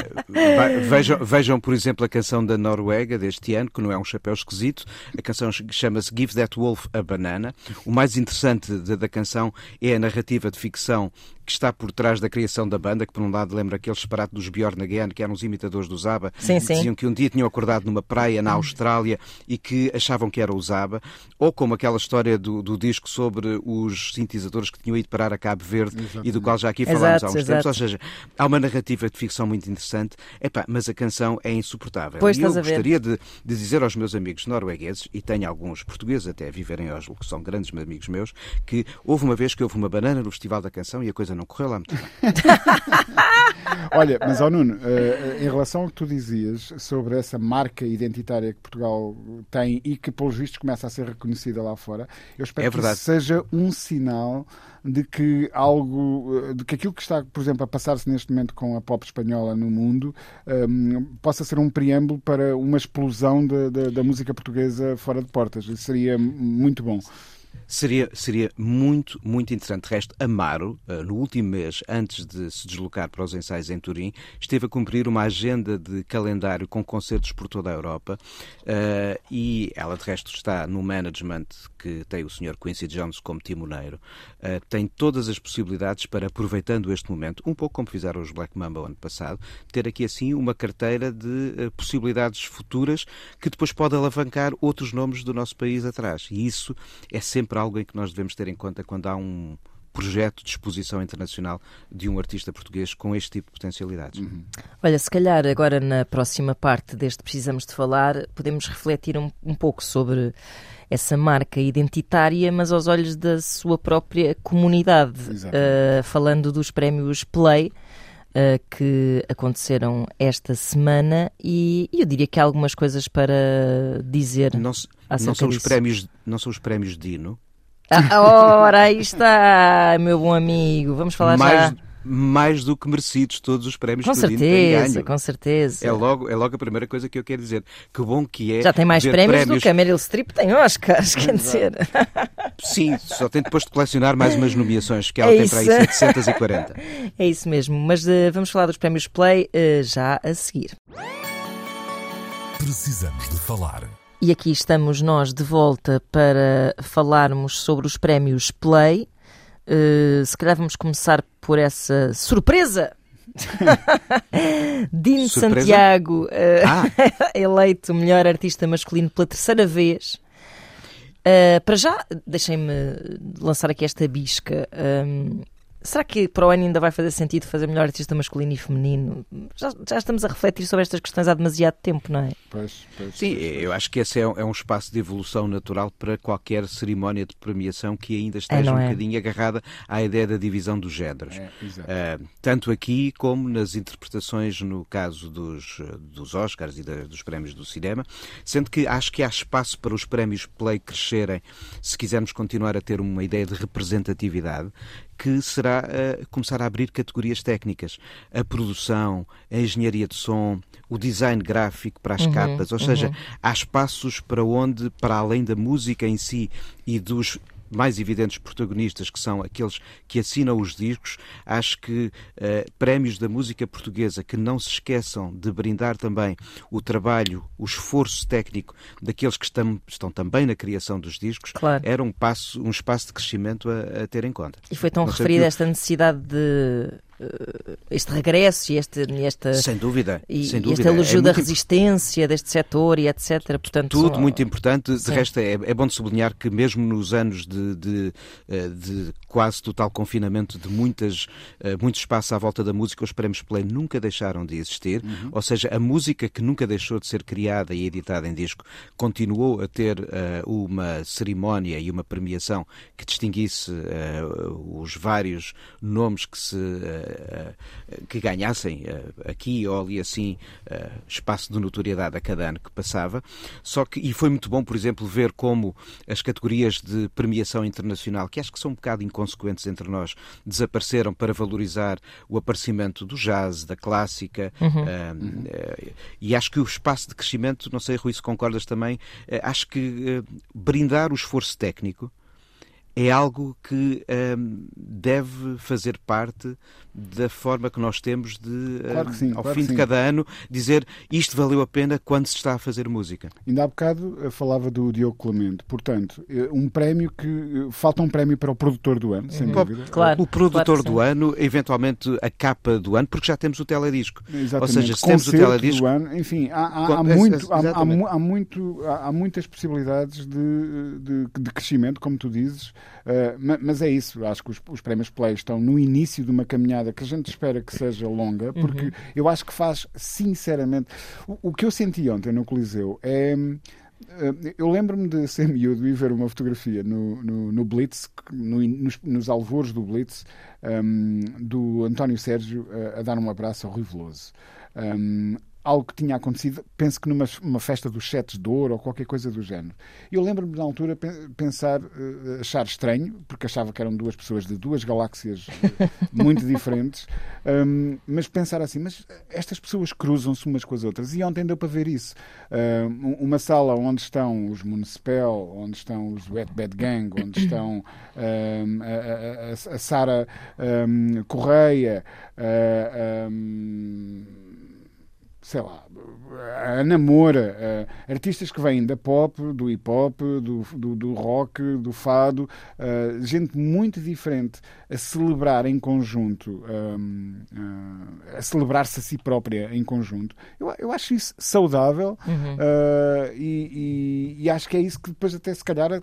B: vejam, vejam, por exemplo, a canção da Noruega deste ano, que não é um chapéu esquisito. A canção ch- chama-se Give That Wolf a Banana. O mais interessante da, da canção é a narrativa de ficção que está por trás da criação da banda, que por um lado lembra aquele disparate dos Bjorn Again, que eram os imitadores do Zaba,
A: Sim,
B: que
A: sim.
B: diziam que um dia tinham acordado numa praia na Austrália e que achavam que era o Zaba, ou como aquela história do, do disco sobre os sintetizadores que tinham ido parar a Cabo Verde e do qual já aqui falámos
A: Exato,
B: há uns
A: exato.
B: tempos. Ou seja, há uma narrativa de ficção muito interessante, Epá, mas a canção é insuportável.
A: Pois,
B: e eu
A: estás a ver.
B: gostaria de, de dizer aos meus amigos noruegueses, e tenho alguns portugueses até a viverem em Oslo, que são grandes amigos meus, que houve uma vez que houve uma banana no Festival da Canção e a coisa não correu lá muito bem. (laughs)
C: Olha, mas ao Nuno, eh, em relação ao que tu dizias sobre essa marca identitária que Portugal tem e que, pelos vistos, começa a ser reconhecida lá fora, eu espero
B: É
C: que seja um sinal de que algo, eh, de que aquilo que está, por exemplo, a passar-se neste momento com a pop espanhola no mundo ehm, possa ser um preâmbulo para uma explosão da- da- da música portuguesa fora de portas. Isso seria muito bom.
B: Seria, seria muito, muito interessante. De resto, Amaro, eh, no último mês, antes de se deslocar para os ensaios em Turim, esteve a cumprir uma agenda de calendário com concertos por toda a Europa eh, e ela, de resto, está no management que tem o Sr. Quincy Jones como timoneiro. Eh, tem todas as possibilidades para, aproveitando este momento, um pouco como fizeram os Black Mamba o ano passado, ter aqui assim uma carteira de eh, possibilidades futuras que depois pode alavancar outros nomes do nosso país atrás. E isso é sempre algo em que nós devemos ter em conta quando há um projeto de exposição internacional de um artista português com este tipo de potencialidades.
A: Olha, se calhar agora na próxima parte deste Precisamos de Falar, podemos refletir um, um pouco sobre essa marca identitária, mas aos olhos da sua própria comunidade. Uh, falando dos prémios Play. Uh, que aconteceram esta semana e eu diria que há algumas coisas para dizer.
B: Não, não são os
A: disso.
B: prémios, não são os prémios Dino.
A: Ah, ora, aí está, meu bom amigo. Vamos falar
B: mais,
A: já.
B: Mais do que merecidos todos os prémios
A: Com
B: que o Dino tem
A: certeza,
B: ganho.
A: com certeza.
B: É logo, é logo a primeira coisa que eu quero dizer. Que bom que é.
A: Já tem mais
B: ver
A: prémios, do que a Meryl Streep tem Oscars, quer dizer. (laughs)
B: Sim, só tem depois de colecionar mais umas nomeações, que ela
A: É
B: tem para aí
A: isso.
B: 740. (laughs)
A: É isso mesmo, mas eh, vamos falar dos prémios Play eh, já a seguir.
D: Precisamos de falar.
A: E aqui estamos nós de volta para falarmos sobre os prémios Play. Eh, se calhar vamos começar por essa surpresa. (laughs) Dino
B: Surpresa?
A: Santiago, eh,
B: Ah, (laughs)
A: eleito melhor artista masculino pela terceira vez. Uh, para já, deixem-me lançar aqui esta bisca. Um, Será que para o ano ainda vai fazer sentido fazer melhor artista masculino e feminino? Já, já estamos a refletir sobre estas questões há demasiado tempo, não é?
C: Pois, pois,
B: Sim,
C: pois, pois.
B: eu acho que esse é um, é um espaço de evolução natural para qualquer cerimónia de premiação que ainda esteja
A: não
B: um
A: é?
B: bocadinho agarrada à ideia da divisão dos géneros.
C: É.
B: Ah, tanto aqui como nas interpretações no caso dos, dos Oscars e da- dos prémios do cinema, sendo que acho que há espaço para os prémios Play crescerem se quisermos continuar a ter uma ideia de representatividade que será ah, começar a abrir categorias técnicas. A produção, a engenharia de som, o design gráfico para as capas, ou seja, há espaços para onde, para além da música em si e dos mais evidentes protagonistas, que são aqueles que assinam os discos, acho que eh, prémios da música portuguesa que não se esqueçam de brindar também o trabalho, o esforço técnico daqueles que estão, estão também na criação dos discos,
A: Claro.
B: era um, passo, um espaço de crescimento a, a ter em conta.
A: E foi tão
B: Não
A: referida esta necessidade de este regresso e este, esta,
B: Sem dúvida,
A: e,
B: sem dúvida.
A: este elogio
B: É
A: da
B: muito imp-
A: resistência deste setor e etc. Portanto,
B: Tudo muito importante.
A: Sim.
B: De resto, é, é bom de sublinhar que mesmo nos anos de, de, eh, de quase total confinamento, de muitas, eh, muito espaço à volta da música, os prémios Play nunca deixaram de existir. Ou seja, a música que nunca deixou de ser criada e editada em disco continuou a ter eh, uma cerimónia e uma premiação que distinguisse eh, os vários nomes que se eh, eh, que ganhassem eh, aqui ou ali assim eh, espaço de notoriedade a cada ano que passava. Só que e foi muito bom, por exemplo, ver como as categorias de premiação internacional, que acho que são um bocado inconsequentes entre nós, desapareceram para valorizar o aparecimento do jazz, da clássica. eh, eh, e acho que o espaço de crescimento, não sei, Rui, se concordas também, eh, acho que eh, brindar o esforço técnico é algo que hum, deve fazer parte da forma que nós temos de, hum,
C: Claro que sim,
B: ao
C: claro
B: fim
C: que
B: de
C: sim.
B: cada ano, dizer isto valeu a pena quando se está a fazer música.
C: Ainda há bocado eu falava do Diogo Clemente. Portanto, eh, um prémio que. eh, Falta um prémio para o produtor do ano, sem
B: Pô,
C: dúvida.
A: Claro.
B: o produtor
A: claro
B: do ano, eventualmente a capa do ano, porque já temos o teledisco.
C: Exatamente.
B: Ou seja, se temos o teledisco.
C: do ano, enfim, há, há, há muito, há, há, muito, há, há muitas possibilidades de, de, de crescimento, como tu dizes, eh, ma- mas é isso. Acho que os, os prémios Play estão no início de uma caminhada que a gente espera que seja longa, porque eu acho que faz, sinceramente. O, o que eu senti ontem no Coliseu é. eh, Eu lembro-me de ser (laughs) miúdo e ver uma fotografia no, no, no Blitz, no- nos, nos alvores do Blitz, um, do António Sérgio eh, a dar um abraço ao Rui Veloso. Um, algo que tinha acontecido, penso que numa uma festa dos Setes de Ouro ou qualquer coisa do género. Eu lembro-me na altura pe- pensar, eh, achar estranho, porque achava que eram duas pessoas de duas galáxias eh, (laughs) muito diferentes, um, mas pensar assim, mas estas pessoas cruzam-se umas com as outras. E ontem deu para ver isso. Um, uma sala onde estão os Municipal, onde estão os Wet Bad Gang, onde estão um, a, a- a- Sara um, Correia, a- um, sei lá, a Ana Moura, eh, artistas que vêm da pop, do hip hop, do, do, do rock, do fado, eh, gente muito diferente a celebrar em conjunto, um, eh, a celebrar-se a si própria em conjunto. Eu, eu acho isso saudável eh, e, e- e acho que é isso que depois até se calhar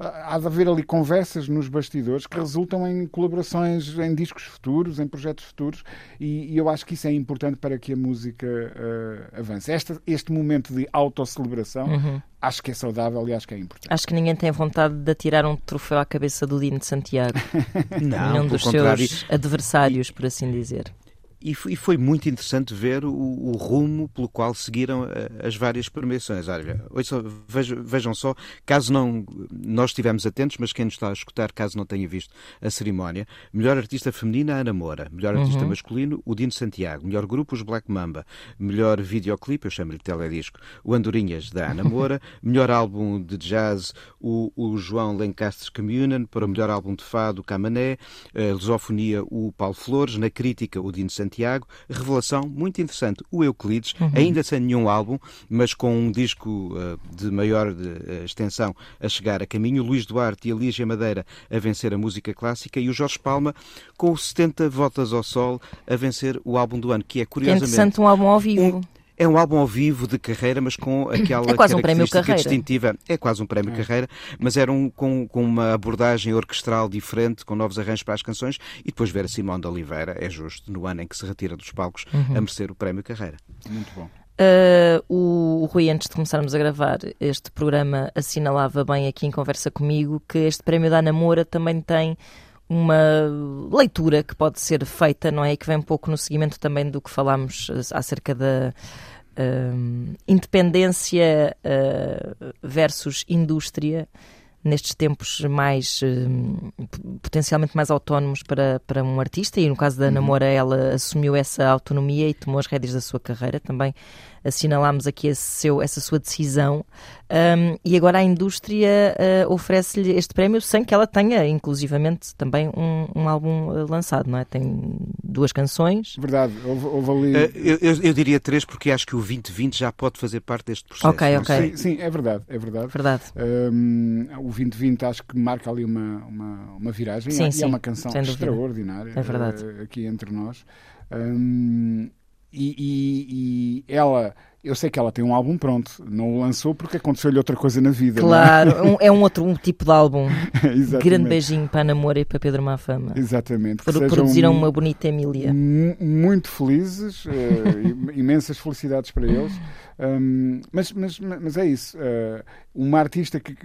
C: há de haver ali conversas nos bastidores que resultam em colaborações em discos futuros, em projetos futuros, e, e eu acho que isso é importante para que a música eh, avance. Esta- este momento de autocelebração acho que é saudável e acho que é importante.
A: Acho que ninguém tem vontade de atirar um troféu à cabeça do Dino de Santiago. (laughs)
B: Não,
A: nenhum dos
B: contrário.
A: seus adversários, por assim dizer.
B: E foi, e foi muito interessante ver o, o rumo pelo qual seguiram eh, as várias premiações. Olha, vejam, vejam só, caso não nós estivemos atentos, mas quem nos está a escutar, caso não tenha visto a cerimónia, melhor artista feminina, Ana Moura, melhor artista masculino, o Dino Santiago, melhor grupo, os Black Mamba, melhor videoclipe, eu chamo-lhe teledisco, o Andorinhas, da Ana Moura, (laughs) melhor álbum de jazz, o, o João Lencastres Communion, para o melhor álbum de fado, o Camané, a lusofonia, o Paulo Flores, na crítica, o Dino Santiago, revelação muito interessante, o Euclides, ainda sem nenhum álbum, mas com um disco eh, de maior eh, extensão a chegar a caminho, Luís Duarte e a Lígia Madeira a vencer a música clássica e o Jorge Palma com 70 voltas ao sol a vencer o álbum do ano, que é
A: Que é
B: curiosamente
A: interessante um álbum ao vivo.
B: É um álbum ao vivo de carreira, mas com (coughs) aquela
A: é quase um prémio carreira.
B: distintiva. É quase um prémio é. carreira, mas era um, com, com uma abordagem orquestral diferente, com novos arranjos para as canções, e depois ver a Simão de Oliveira, é justo, no ano em que se retira dos palcos, uhum. a merecer o prémio carreira.
C: Muito bom.
A: Uh, o, o Rui, antes de começarmos a gravar este programa, assinalava bem aqui em conversa comigo que este prémio da Namora também tem uma leitura que pode ser feita, não é? E que vem um pouco no seguimento também do que falámos acerca da uh, independência uh, versus indústria nestes tempos mais uh, potencialmente mais autónomos para, para um artista e no caso da uhum. Namora ela assumiu essa autonomia e tomou as rédeas da sua carreira também assinalámos aqui seu, essa sua decisão um, e agora a indústria uh, oferece-lhe este prémio sem que ela tenha, inclusivamente, também um, um álbum uh, lançado, não é? Tem duas canções.
C: Verdade, houve, houve ali...
B: Uh, eu, eu, eu, diria três porque acho que o 2020 já pode fazer parte deste processo.
A: Ok, ok.
C: Sim, sim, é verdade, é verdade.
A: Verdade.
C: Um, o 2020 acho que marca ali uma, uma, uma viragem
A: sim,
C: e,
A: sim,
C: é uma canção extraordinária
A: é verdade.
C: aqui entre nós. Um, e, e, e, ela, eu sei que ela tem um álbum pronto, não o lançou porque aconteceu-lhe outra coisa na vida.
A: É? Claro, é? (laughs) Um, é um outro um tipo de álbum.
C: Grande
A: beijinho para a Namora e para Pedro Mafama.
C: Exatamente.
A: Produziram uma bonita Emília.
C: Muito felizes, (laughs) uh, imensas felicidades para eles. Um, mas, mas, mas é isso. Uh, uma artista que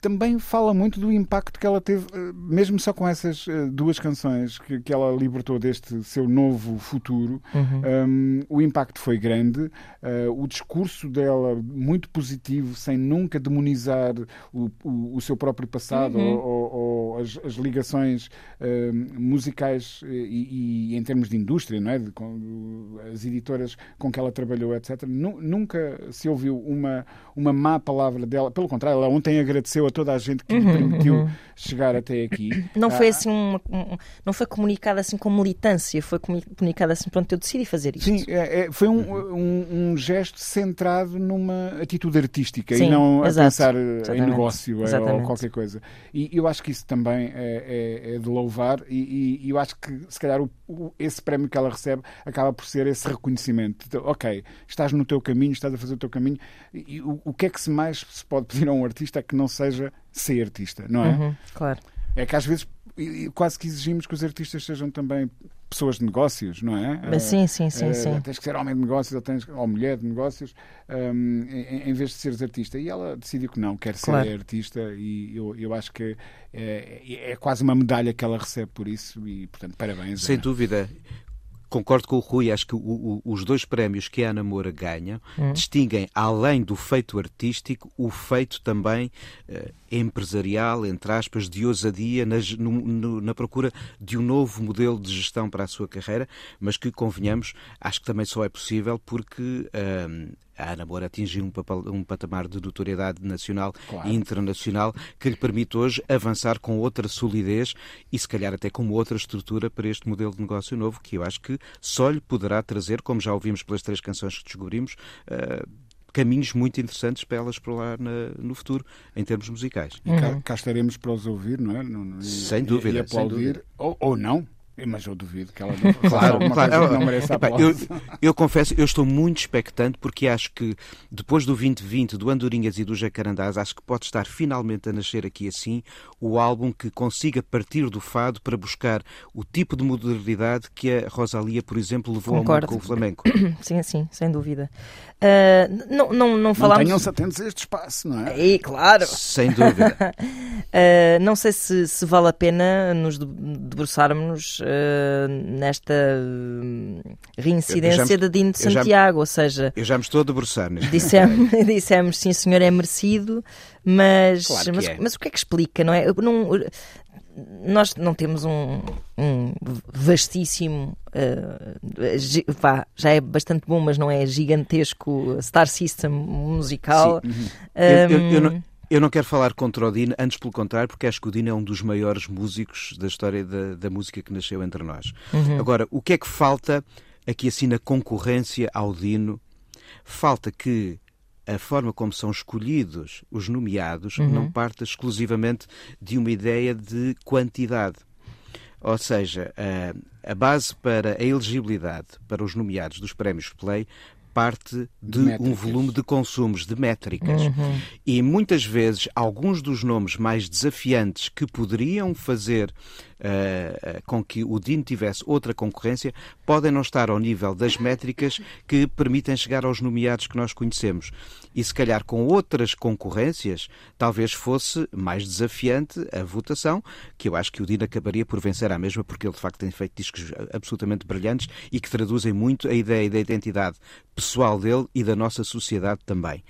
C: também fala muito do impacto que ela teve, eh, mesmo só com essas eh, duas canções que, que ela libertou deste seu novo futuro. Uhum. Um, o impacto foi grande, uh, o discurso dela muito positivo, sem nunca demonizar o, o, o seu próprio passado uhum. ou, ou, as, as, ligações uh, musicais e, e, em termos de indústria, não é? De, com, as editoras com que ela trabalhou, etc. Nunca se ouviu uma, uma má palavra dela. Pelo contrário, ela ontem agradeceu a toda a gente que lhe uhum, permitiu uhum. chegar até aqui.
A: Não foi ah, assim uma, um, não foi comunicado assim com militância, foi comunicado assim, pronto, eu decidi fazer isto.
C: Sim, é, é, foi um, um, um, gesto centrado numa atitude artística Sim, e não exato, a pensar exatamente, em negócio exatamente. ou qualquer coisa. E eu acho que isso também é, é, é de louvar e, e, eu acho que se calhar o, o, esse prémio que ela recebe acaba por ser esse reconhecimento. Ok, estás no teu caminho, estás a fazer o teu caminho e o, o que é que se mais se pode pedir a um artista é que não seja seja ser artista, não é?
A: Uhum, claro.
C: É que às vezes quase que exigimos que os artistas sejam também pessoas de negócios, não é?
A: Mas sim, sim, sim, uh, sim.
C: Tens que ser homem de negócios ou, tens, ou mulher de negócios um, em, em, vez de seres artista. E ela decidiu que não, quer claro. ser artista e eu, eu acho que é, é, quase uma medalha que ela recebe por isso e, portanto, parabéns.
B: Sem dúvida. Concordo com o Rui, acho que o, o, os dois prémios que a Ana Moura ganha hum. distinguem, além do feito artístico, o feito também uh, empresarial, entre aspas, de ousadia na, no, no, na procura de um novo modelo de gestão para a sua carreira, mas que, convenhamos, acho que também só é possível porque. Uh, a Ana Moura atingiu um, um, patamar de notoriedade nacional claro. e internacional que lhe permite hoje avançar com outra solidez e se calhar até com outra estrutura para este modelo de negócio novo que eu acho que só lhe poderá trazer, como já ouvimos pelas três canções que descobrimos, uh, caminhos muito interessantes para elas explorar no futuro, em termos musicais.
C: E cá, cá, estaremos para os ouvir, não é? E,
B: sem dúvida.
C: E
B: aplaudir, sem dúvida.
C: Ou, ou não, mas eu duvido que ela não claro, claro. não mereça Epá,
B: eu, eu confesso, eu estou muito expectante porque acho que depois do 2020, do Andorinhas e do Jacarandás, acho que pode estar finalmente a nascer aqui assim o álbum que consiga partir do fado para buscar o tipo de modernidade que a Rosalia, por exemplo, levou Concordo. ao mundo com o flamenco. (clears throat)
A: Sim, sim, sem dúvida. Uh, não, não, não falámos...
C: Mantenham-se atentos a este espaço, não é?
A: E, claro.
B: Sem dúvida.
A: uh, (laughs) não sei se, se vale a pena nos debruçarmos uh, nesta reincidência de Dino de Santiago,
B: já,
A: ou seja...
B: Eu já me estou a debruçar neste (laughs)
A: dissemos, (laughs) dissemos, sim senhor, é merecido, mas, claro mas, é. mas, o que é que explica, não é? Não, nós não temos um, um vastíssimo, uh, pá, já é bastante bom, mas não é gigantesco Star System musical.
B: Sim. Uhum. Um, eu, eu, eu, não, eu não quero falar contra o Dino, antes pelo contrário, porque acho que o Dino é um dos maiores músicos da história da, da música que nasceu entre nós. Uhum. Agora, o que é que falta aqui assim na concorrência ao Dino? Falta que a forma como são escolhidos os nomeados uhum. não parte exclusivamente de uma ideia de quantidade. Ou seja, a, a base para a elegibilidade para os nomeados dos prémios Play parte de, de um volume de consumos, de métricas. Uhum. E muitas vezes, alguns dos nomes mais desafiantes que poderiam fazer uh, com que o Dino tivesse outra concorrência podem não estar ao nível das métricas que permitem chegar aos nomeados que nós conhecemos. E se calhar com outras concorrências, talvez fosse mais desafiante a votação, que eu acho que o Dino acabaria por vencer à mesma, porque ele de facto tem feito discos absolutamente brilhantes e que traduzem muito a ideia da identidade pessoal dele e da nossa sociedade também.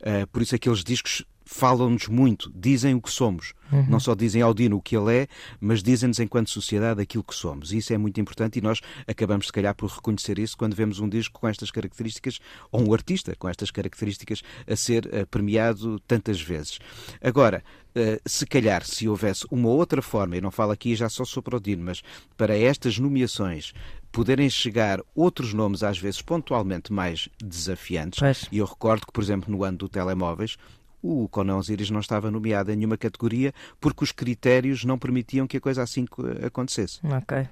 B: Uh, por isso aqueles discos falam-nos muito, dizem o que somos. Uhum. Não só dizem ao Dino o que ele é, mas dizem-nos enquanto sociedade aquilo que somos. E isso é muito importante e nós acabamos, se calhar, por reconhecer isso quando vemos um disco com estas características, ou um artista com estas características, a ser uh, premiado tantas vezes. Agora, uh, se calhar, se houvesse uma outra forma, e não falo aqui já só sobre o Dino, mas para estas nomeações poderem chegar outros nomes, às vezes pontualmente mais desafiantes. Pois. E eu recordo que, por exemplo, no ano do telemóveis, o Conan Osiris não estava nomeado em nenhuma categoria porque os critérios não permitiam que a coisa assim acontecesse.
A: Ok.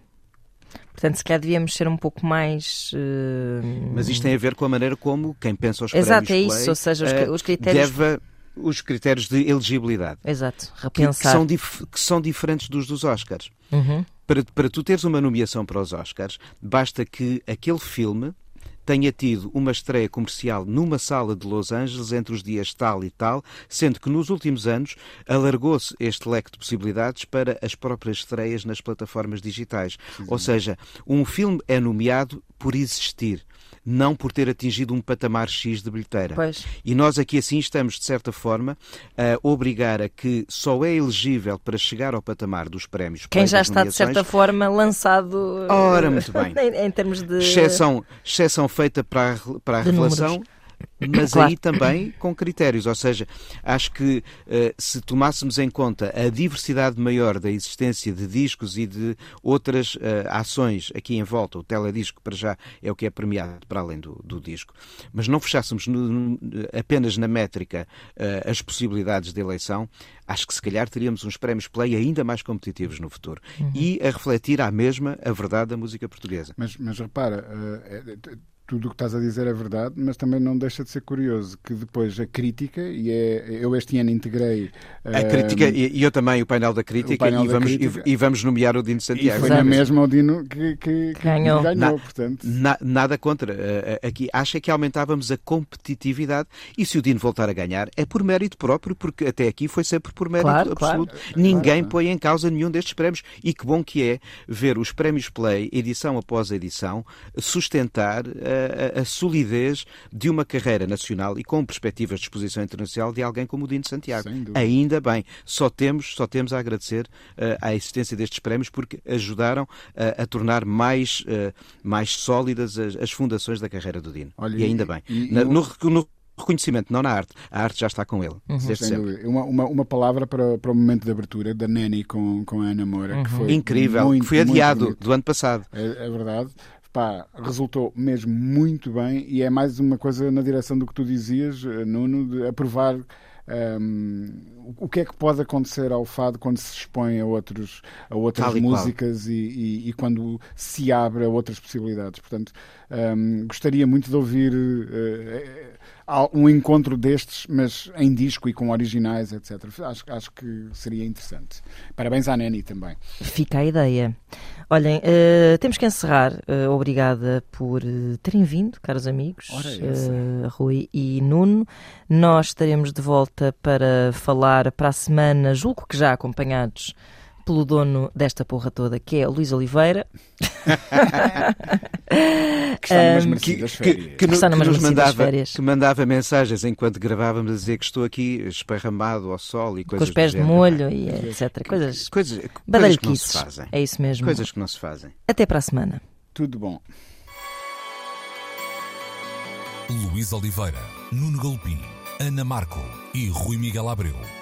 A: Portanto, se calhar devíamos ser um pouco mais. Uh...
B: Mas isto tem a ver com a maneira como quem pensa os
A: Exato,
B: prémios
A: é isso,
B: Play,
A: ou seja, os, os critérios.
B: Deve os critérios de elegibilidade.
A: Exato, repensar.
B: Que, que, são, dif que são diferentes dos dos Oscars. Uhum. Para, para tu teres uma nomeação para os Oscars, basta que aquele filme tenha tido uma estreia comercial numa sala de Los Angeles entre os dias tal e tal, sendo que nos últimos anos alargou-se este leque de possibilidades para as próprias estreias nas plataformas digitais. Sim. Ou seja, um filme é nomeado por existir não por ter atingido um patamar X de bilheteira.
A: Pois.
B: E nós aqui assim estamos, de certa forma, a obrigar a que só é elegível para chegar ao patamar dos prémios.
A: Quem já está, de certa forma, lançado.
B: Ora, muito (laughs) bem.
A: em, termos de.
B: Exceção, exceção feita para a, para a revelação. Números mas claro. aí também com critérios. Ou seja, acho que uh, se tomássemos em conta a diversidade maior da existência de discos e de outras uh, ações aqui em volta, o teledisco para já é o que é premiado para além do, do disco, mas não fechássemos no, apenas na métrica uh, as possibilidades de eleição, acho que se calhar teríamos uns prémios Play ainda mais competitivos no futuro uhum. e a refletir à mesma a verdade da música portuguesa.
C: Mas, mas repara, tudo o que estás a dizer é verdade, mas também não deixa de ser curioso que depois a crítica, e é, eu este ano integrei.
B: A uh, crítica, e eu também, o painel da crítica, painel e, da vamos, crítica. E, e, vamos nomear o Dino Santiago.
C: E foi na mesma o Dino que, que, que ganhou. ganhou na, portanto.
B: Na, nada contra. Uh, aqui acha que aumentávamos a competitividade e se o Dino voltar a ganhar é por mérito próprio, porque até aqui foi sempre por mérito claro, absoluto. Claro. Ninguém claro. põe em causa nenhum destes prémios. E que bom que é ver os prémios Play, edição após edição, sustentar. Uh, a, a, solidez de uma carreira nacional e com perspectivas de exposição internacional de alguém como o Dino Santiago. Ainda bem, só temos, só temos a agradecer uh, à existência destes prémios porque ajudaram uh, a tornar mais, uh, mais sólidas as, as, fundações da carreira do Dino. Olha, e ainda bem. E, Na, no, no reconhecimento, não na arte. A arte já está com ele.
C: Uhum. Uma, uma, uma, palavra para, para o momento de abertura da Nani com, com a Ana Moura, uhum. que foi
B: incrível,
C: muito,
B: que foi adiado do ano passado.
C: É, é verdade pá, resultou mesmo muito bem e é mais uma coisa na direção do que tu dizias, eh, Nuno, de aprovar um, o que é que pode acontecer ao fado quando se expõe a, outros, a outras músicas e, e, e, quando se abre a outras possibilidades. Portanto, um, gostaria muito de ouvir uh, um encontro destes, mas em disco e com originais, etc. Acho, acho que seria interessante. Parabéns à Neni também.
A: Fica a ideia. Olhem, uh, temos que encerrar. Uh, obrigada por uh, terem vindo, caros amigos, Rui e Nuno. Nós estaremos de volta para falar para a semana, julgo que já acompanhados pelo dono desta porra toda, que é o Luís Oliveira. (laughs)
C: que está numas merecidas férias. Que, que, que,
B: que, nos mandava, férias. que mandava mensagens enquanto gravávamos a dizer que estou aqui esparramado ao sol e coisas
A: Com os pés de molho e etc. Coisas,
B: coisas, coisas que não se fazem.
A: É isso mesmo.
B: Coisas que não se fazem.
A: Até para a semana.
C: Tudo bom.
D: Luís Oliveira, Nuno Galpim, Ana Marco e Rui Miguel Abreu